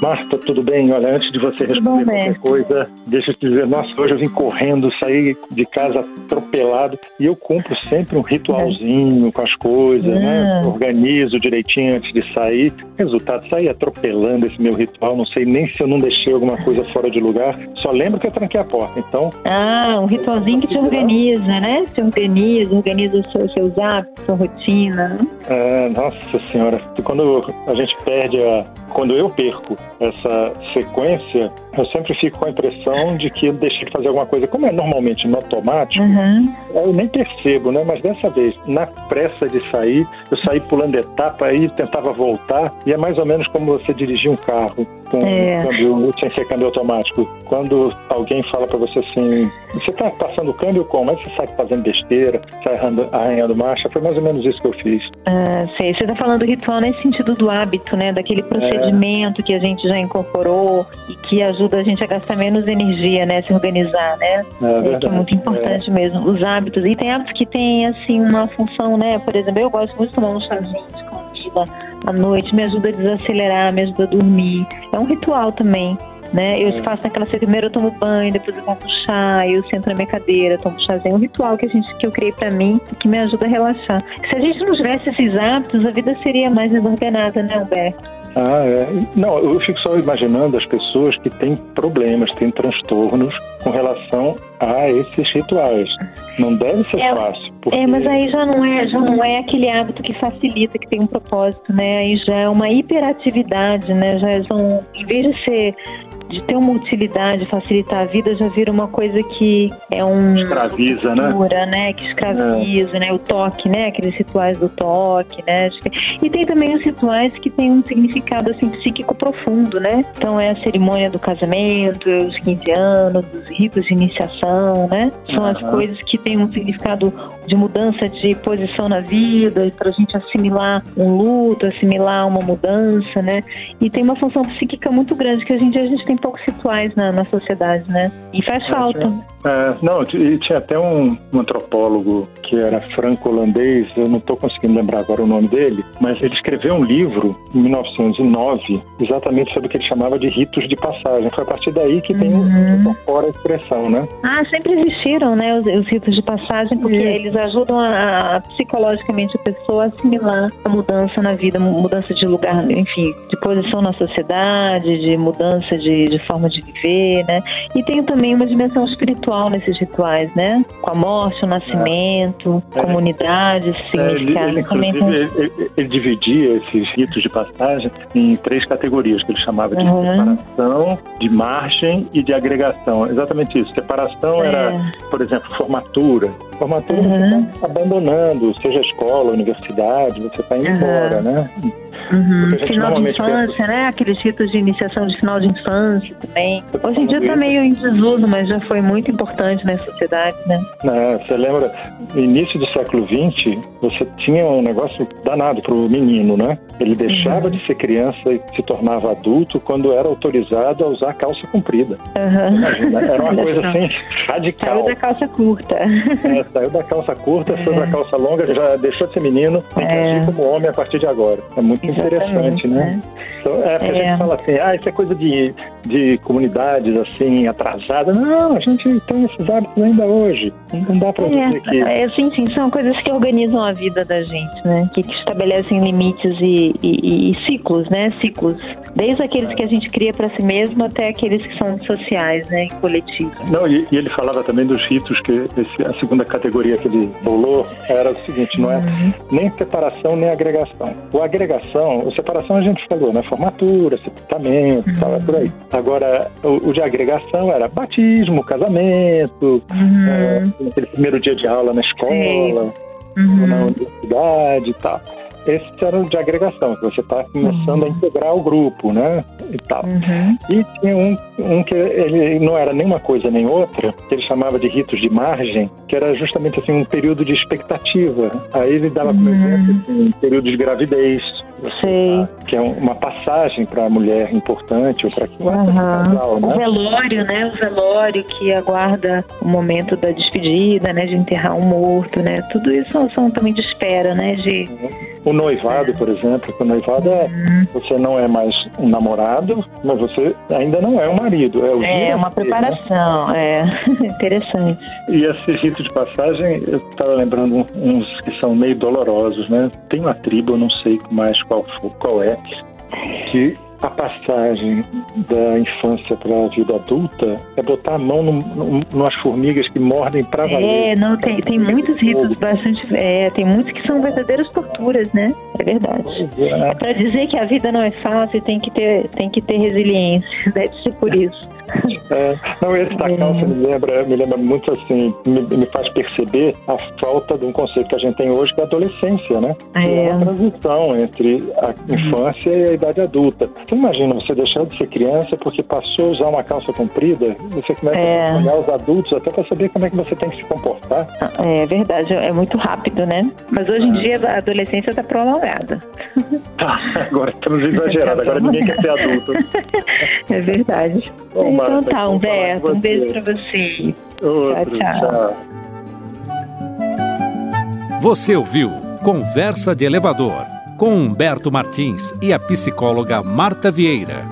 Marta, tudo bem? Olha, antes de você responder bom, qualquer coisa, deixa eu te dizer, nossa, hoje eu vim correndo, saí de casa atropelado e eu cumpro sempre um ritualzinho com as coisas, né? Ah. Organizo direitinho antes de sair. Resultado, saí atropelando esse meu ritual, não sei nem se eu não deixei alguma coisa fora de lugar, só lembro que eu tranquei a porta. Então, Ah, um ritualzinho que te organiza, né? Se organiza, organiza os seus, seus hábitos, sua rotina. É, nossa senhora, quando a gente perde a. Quando eu perco essa sequência, eu sempre fico com a impressão de que eu deixei de fazer alguma coisa. Como é normalmente no automático, Uhum. eu nem percebo, né? Mas dessa vez, na pressa de sair, eu saí pulando etapa aí, tentava voltar, e é mais ou menos como você dirigir um carro com É. câmbio, sem ser câmbio automático. Quando alguém fala pra você assim, você tá passando o câmbio como? Aí você sai fazendo besteira, sai arranhando, marcha. Foi mais ou menos isso que eu fiz. Ah, sei. Você está falando do ritual nesse sentido do hábito, né? Daquele procedimento que a gente já incorporou e que ajuda a gente a gastar menos energia, né? Se organizar, né? É É, que é muito importante mesmo. Os hábitos. E tem hábitos que têm, assim, uma função, né? Por exemplo, eu gosto muito de tomar um chazinho de camomila à noite. Me ajuda a desacelerar, me ajuda a dormir. É um ritual também. Né? Eu É. faço naquela sequência, primeiro eu tomo banho, depois eu tomo chá, eu sento na minha cadeira, tomo chazinho. É um ritual que a gente que eu criei pra mim que me ajuda a relaxar. Se a gente não tivesse esses hábitos, a vida seria mais desorganada, né, Humberto? Ah, é. Não, eu fico só imaginando as pessoas que têm problemas, têm transtornos com relação a esses rituais. Não deve ser É, fácil. Porque... É, mas aí já não é, já não é aquele hábito que facilita, que tem um propósito, né? Aí já é uma hiperatividade, né? Já são, em vez de ser de ter uma utilidade, facilitar a vida, já vira uma coisa que é um Escraviza, né? tortura, né? Que escraviza, né? O toque, né? Aqueles rituais do toque, né? E tem também os rituais que têm um significado assim psíquico profundo, né? Então é a cerimônia do casamento, é os 15 anos, os ritos de iniciação, né? São as Aham. coisas que têm um significado de mudança de posição na vida, para a gente assimilar um luto, assimilar uma mudança, né? E tem uma função psíquica muito grande que a gente a gente tem poucos rituais na, na sociedade, né? E faz falta. É, não, e tinha até um, um antropólogo que era franco-holandês, eu não estou conseguindo lembrar agora o nome dele, mas ele escreveu um livro em 1909 exatamente sobre o que ele chamava de ritos de passagem. Foi a partir daí que tem Uhum. fora a expressão, né? Ah, sempre existiram, né, os, os ritos de passagem, porque eles ajudam a, a- psicologicamente a pessoa a assimilar a mudança na vida, mudança de lugar, enfim, de posição na sociedade, de mudança de, de forma de viver, né? E tem também uma dimensão espiritual nesses rituais, né? Com a morte, o nascimento, É. comunidade, esse É, ele, significado. ele, também ele, ele- ele dividia esses ritos de passagem em três categorias que ele chamava de Uhum. separação, de margem e de agregação. Exatamente isso. Separação era, É. por exemplo, formatura. Formatura Uhum. você está abandonando, seja escola, universidade, você está indo Uhum. embora, né? Uhum. Final de infância, né? Aqueles ritos de iniciação de final de infância também. Hoje em dia tá meio em desuso, mas já foi muito importante na sociedade, né? Né, Você lembra, no início do século XX, você tinha um negócio danado para o menino, né? Ele deixava Uhum. de ser criança e se tornava adulto quando era autorizado a usar calça comprida. Aham. Imagina, era uma coisa assim Saiu radical. da calça curta. É, saiu da calça curta, foi É. pra calça longa, já deixou de ser menino, tem que É. agir como homem a partir de agora. É muito interessante, Exatamente, né? Então, é, a É. gente fala assim, ah, isso é coisa de, de comunidades assim, atrasadas. Não, a gente tem esses hábitos ainda hoje. Não dá pra dizer que. É, é, sim, sim, são coisas que organizam a vida da gente, né? Que estabelecem limites e, e- e ciclos, né? Ciclos. Desde aqueles que a gente cria para si mesmo até aqueles que são sociais, né? E coletivos. Não, e, e ele falava também dos ritos, que esse- a segunda categoria que ele bolou era o seguinte, não é Uhum. nem separação nem agregação. O agregação, o separação a gente falou, né? Formatura, sepultamento, tal, é por aí. Agora, o, o de agregação era batismo, casamento, Uhum. é, aquele primeiro dia de aula na escola, ou na Uhum. universidade e tal. Esse era o de agregação, que você está começando a integrar o grupo, né? E tal. Uhum. E tinha um, um que ele não era nem uma coisa nem outra, que ele chamava de ritos de margem, que era justamente assim um período de expectativa. Aí ele dava como Uhum. exemplo assim, um período de gravidez, Sei. que é um- uma passagem para a mulher importante ou para um Aham. casal, O né? velório, né? O velório que aguarda o momento da despedida, né? De enterrar um morto, né? Tudo isso são, são também de espera, né? De, O noivado, por exemplo, o noivado é você não é mais um namorado, mas você ainda não é um marido. É, o é uma né? preparação, né? é interessante. E esse rito de passagem, eu estava lembrando uns que são meio dolorosos, né? Tem uma tribo, eu não sei mais qual, qual é, que a passagem da infância para a vida adulta é botar a mão num, numas formigas que mordem para valer. É, não, tem, tem muitos ritos bastante. É, tem muitos que são verdadeiras torturas, né? É verdade. É. é para dizer que a vida não é fácil, tem que ter, tem que ter resiliência. Deve ser por isso. É, não, esse da calça me lembra, me lembra muito assim, me, me, faz perceber a falta de um conceito que a gente tem hoje, que é a adolescência, né? É, é uma transição entre a infância e a idade adulta. Você imagina você deixar de ser criança porque passou a usar uma calça comprida, você começa é. a olhar os adultos até para saber como é que você tem que se comportar. É verdade, é muito rápido, né? Mas hoje em é. dia a adolescência está prolongada. Tá, agora estamos exagerados, agora ninguém quer ser adulto. É verdade. Bom, então tá, Humberto, um beijo pra você. Outro, tchau, tchau. Você ouviu Conversa de Elevador com Humberto Martins e a psicóloga Marta Vieira.